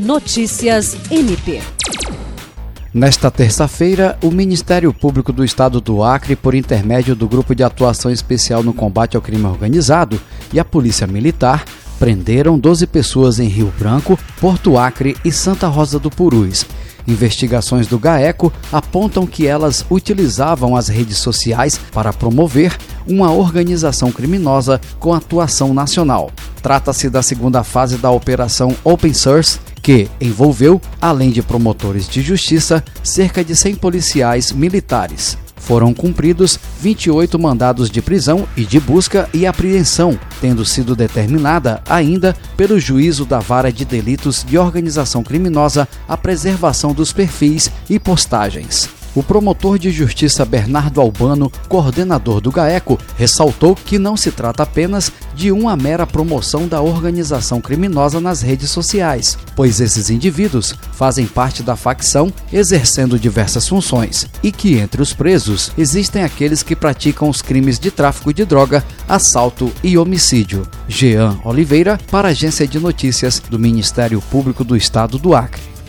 Notícias MP. Nesta terça-feira, o Ministério Público do Estado do Acre, por intermédio do Grupo de Atuação Especial no Combate ao Crime Organizado e a Polícia Militar, prenderam 12 pessoas em Rio Branco, Porto Acre e Santa Rosa do Purus. Investigações do GAECO apontam que elas utilizavam as redes sociais para promover uma organização criminosa com atuação nacional. Trata-se da segunda fase da Operação Open Source, que envolveu, além de promotores de justiça, cerca de 100 policiais militares. Foram cumpridos 28 mandados de prisão e de busca e apreensão, tendo sido determinada ainda pelo juízo da Vara de Delitos de Organização Criminosa a preservação dos perfis e postagens. O promotor de justiça Bernardo Albano, coordenador do GAECO, ressaltou que não se trata apenas de uma mera promoção da organização criminosa nas redes sociais, pois esses indivíduos fazem parte da facção exercendo diversas funções, e que entre os presos existem aqueles que praticam os crimes de tráfico de droga, assalto e homicídio. Jean Oliveira, para a Agência de Notícias do Ministério Público do Estado do Acre.